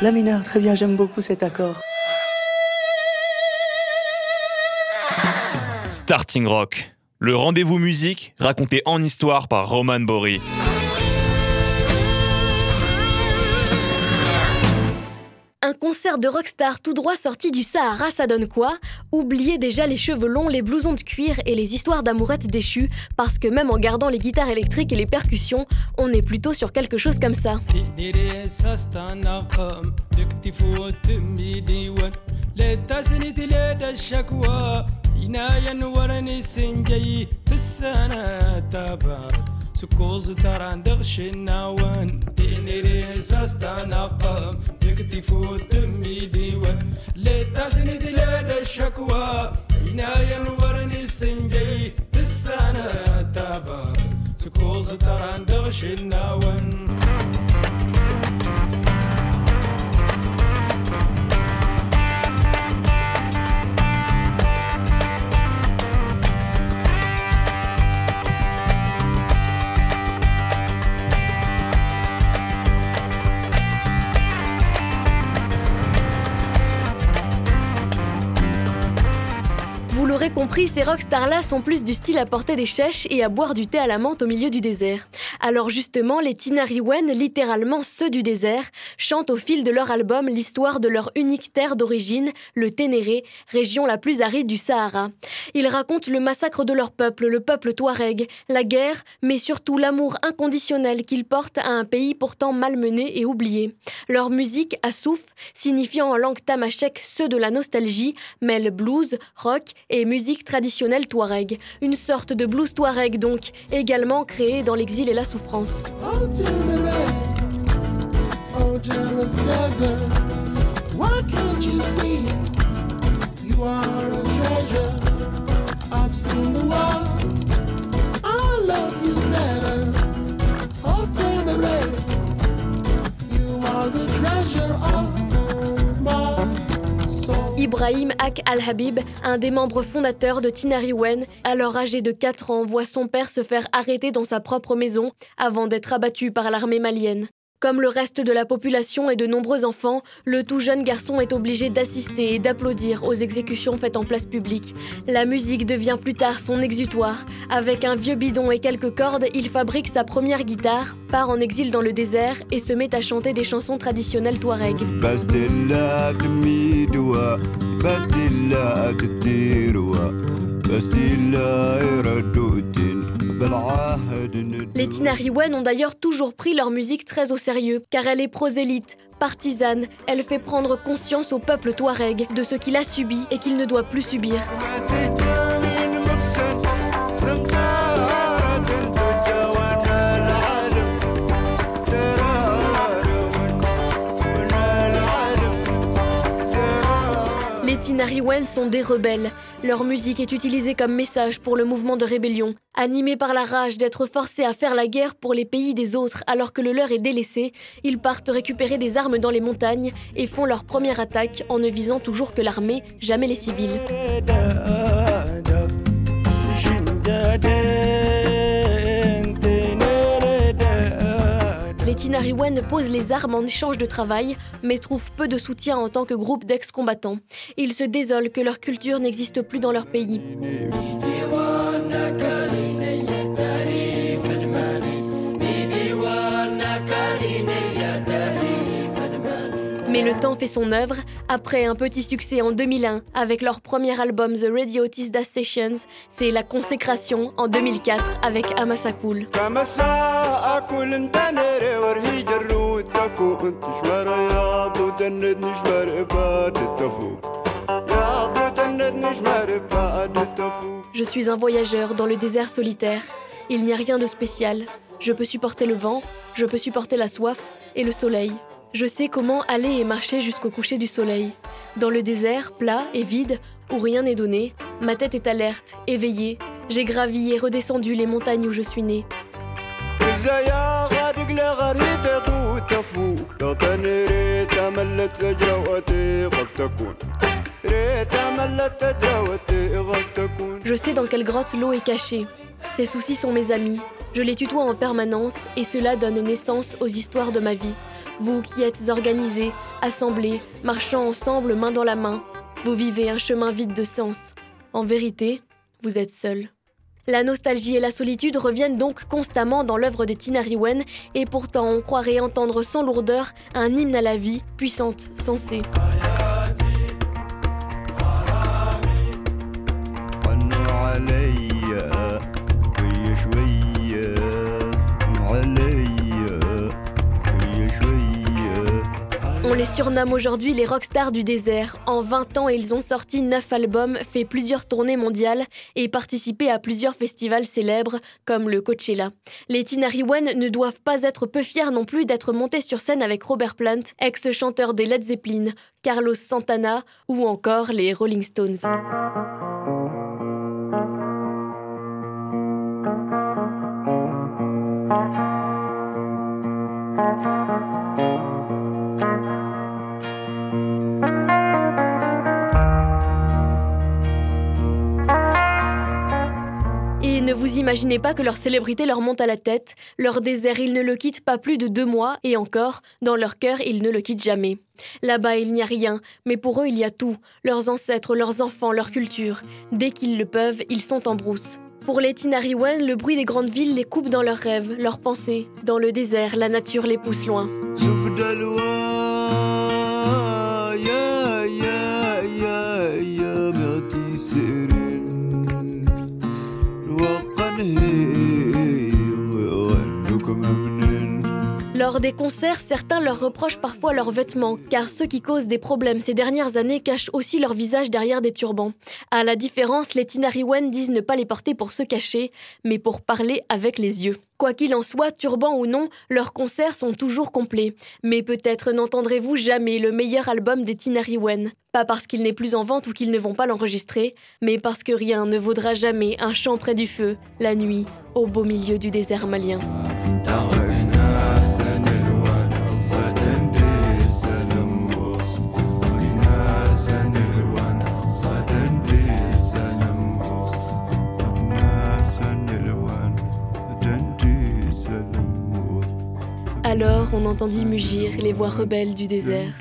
La mineur, très bien, j'aime beaucoup cet accord. Starting Rock, le rendez-vous musique raconté en histoire par Roman Bory. Un concert de rockstar tout droit sorti du Sahara, ça donne quoi? Oubliez déjà les cheveux longs, les blousons de cuir et les histoires d'amourettes déchues, parce que même en gardant les guitares électriques et les percussions, on est plutôt sur quelque chose comme ça. سكوز تراندغ شناوان تيني ريساس تنقم يكتي فوت مي ديوان ليتا سند لدى الشكوى اينا ينورني السنجي بالسنة تابا سكوز تراندغ شناوان compris, ces rockstars-là sont plus du style à porter des chèches et à boire du thé à la menthe au milieu du désert. Alors justement, les Tinariwen, littéralement ceux du désert, chantent au fil de leur album l'histoire de leur unique terre d'origine, le Ténéré, région la plus aride du Sahara. Ils racontent le massacre de leur peuple, le peuple touareg, la guerre, mais surtout l'amour inconditionnel qu'ils portent à un pays pourtant malmené et oublié. Leur musique, Assouf, signifiant en langue tamashek ceux de la nostalgie, mêle blues, rock et musique musique traditionnelle touareg, une sorte de blues touareg donc, également créé dans l'exil et la souffrance. Ibrahim Ak Al-Habib, un des membres fondateurs de Tinariwen, alors âgé de 4 ans, voit son père se faire arrêter dans sa propre maison avant d'être abattu par l'armée malienne. Comme le reste de la population et de nombreux enfants, le tout jeune garçon est obligé d'assister et d'applaudir aux exécutions faites en place publique. La musique devient plus tard son exutoire. Avec un vieux bidon et quelques cordes, il fabrique sa première guitare, part en exil dans le désert et se met à chanter des chansons traditionnelles touareg. Les Tinariwen ont d'ailleurs toujours pris leur musique très au sérieux, car elle est prosélyte, partisane, elle fait prendre conscience au peuple touareg de ce qu'il a subi et qu'il ne doit plus subir. Tinariwen sont des rebelles. Leur musique est utilisée comme message pour le mouvement de rébellion. Animés par la rage d'être forcés à faire la guerre pour les pays des autres alors que le leur est délaissé, ils partent récupérer des armes dans les montagnes et font leur première attaque en ne visant toujours que l'armée, jamais les civils. Tinariwen posent les armes en échange de travail, mais trouvent peu de soutien en tant que groupe d'ex-combattants. Ils se désolent que leur culture n'existe plus dans leur pays. Mais le temps fait son œuvre. Après un petit succès en 2001 avec leur premier album The Radio Tisda Sessions, c'est la consécration en 2004 avec Amasa Cool. Je suis un voyageur dans le désert solitaire. Il n'y a rien de spécial. Je peux supporter le vent, je peux supporter la soif et le soleil. Je sais comment aller et marcher jusqu'au coucher du soleil. Dans le désert, plat et vide, où rien n'est donné, ma tête est alerte, éveillée. J'ai gravi et redescendu les montagnes où je suis né. Je sais dans quelle grotte l'eau est cachée. Ces soucis sont mes amis. Je les tutoie en permanence et cela donne naissance aux histoires de ma vie. Vous qui êtes organisés, assemblés, marchant ensemble main dans la main, vous vivez un chemin vide de sens. En vérité, vous êtes seuls. La nostalgie et la solitude reviennent donc constamment dans l'œuvre de Tina Riwen, et pourtant on croirait entendre sans lourdeur un hymne à la vie, puissante, sensée. Les surnomme aujourd'hui les rockstars du désert. En 20 ans, ils ont sorti 9 albums, fait plusieurs tournées mondiales et participé à plusieurs festivals célèbres comme le Coachella. Les Tinariwen ne doivent pas être peu fiers non plus d'être montés sur scène avec Robert Plant, ex-chanteur des Led Zeppelin, Carlos Santana ou encore les Rolling Stones. Vous imaginez pas que leur célébrité leur monte à la tête, leur désert, ils ne le quittent pas plus de deux mois, et encore, dans leur cœur, ils ne le quittent jamais. Là-bas, il n'y a rien, mais pour eux, il y a tout, leurs ancêtres, leurs enfants, leur culture. Dès qu'ils le peuvent, ils sont en brousse. Pour les Tinariwen, le bruit des grandes villes les coupe dans leurs rêves, leurs pensées. Dans le désert, la nature les pousse loin. Lors des concerts, certains leur reprochent parfois leurs vêtements, car ceux qui causent des problèmes ces dernières années cachent aussi leur visage derrière des turbans. À la différence, les Tinariwen disent ne pas les porter pour se cacher, mais pour parler avec les yeux. Quoi qu'il en soit, turban ou non, leurs concerts sont toujours complets. Mais peut-être n'entendrez-vous jamais le meilleur album des Tinariwen. Pas parce qu'il n'est plus en vente ou qu'ils ne vont pas l'enregistrer, mais parce que rien ne vaudra jamais un chant près du feu, la nuit, au beau milieu du désert malien. Alors on entendit mugir les voix rebelles du désert.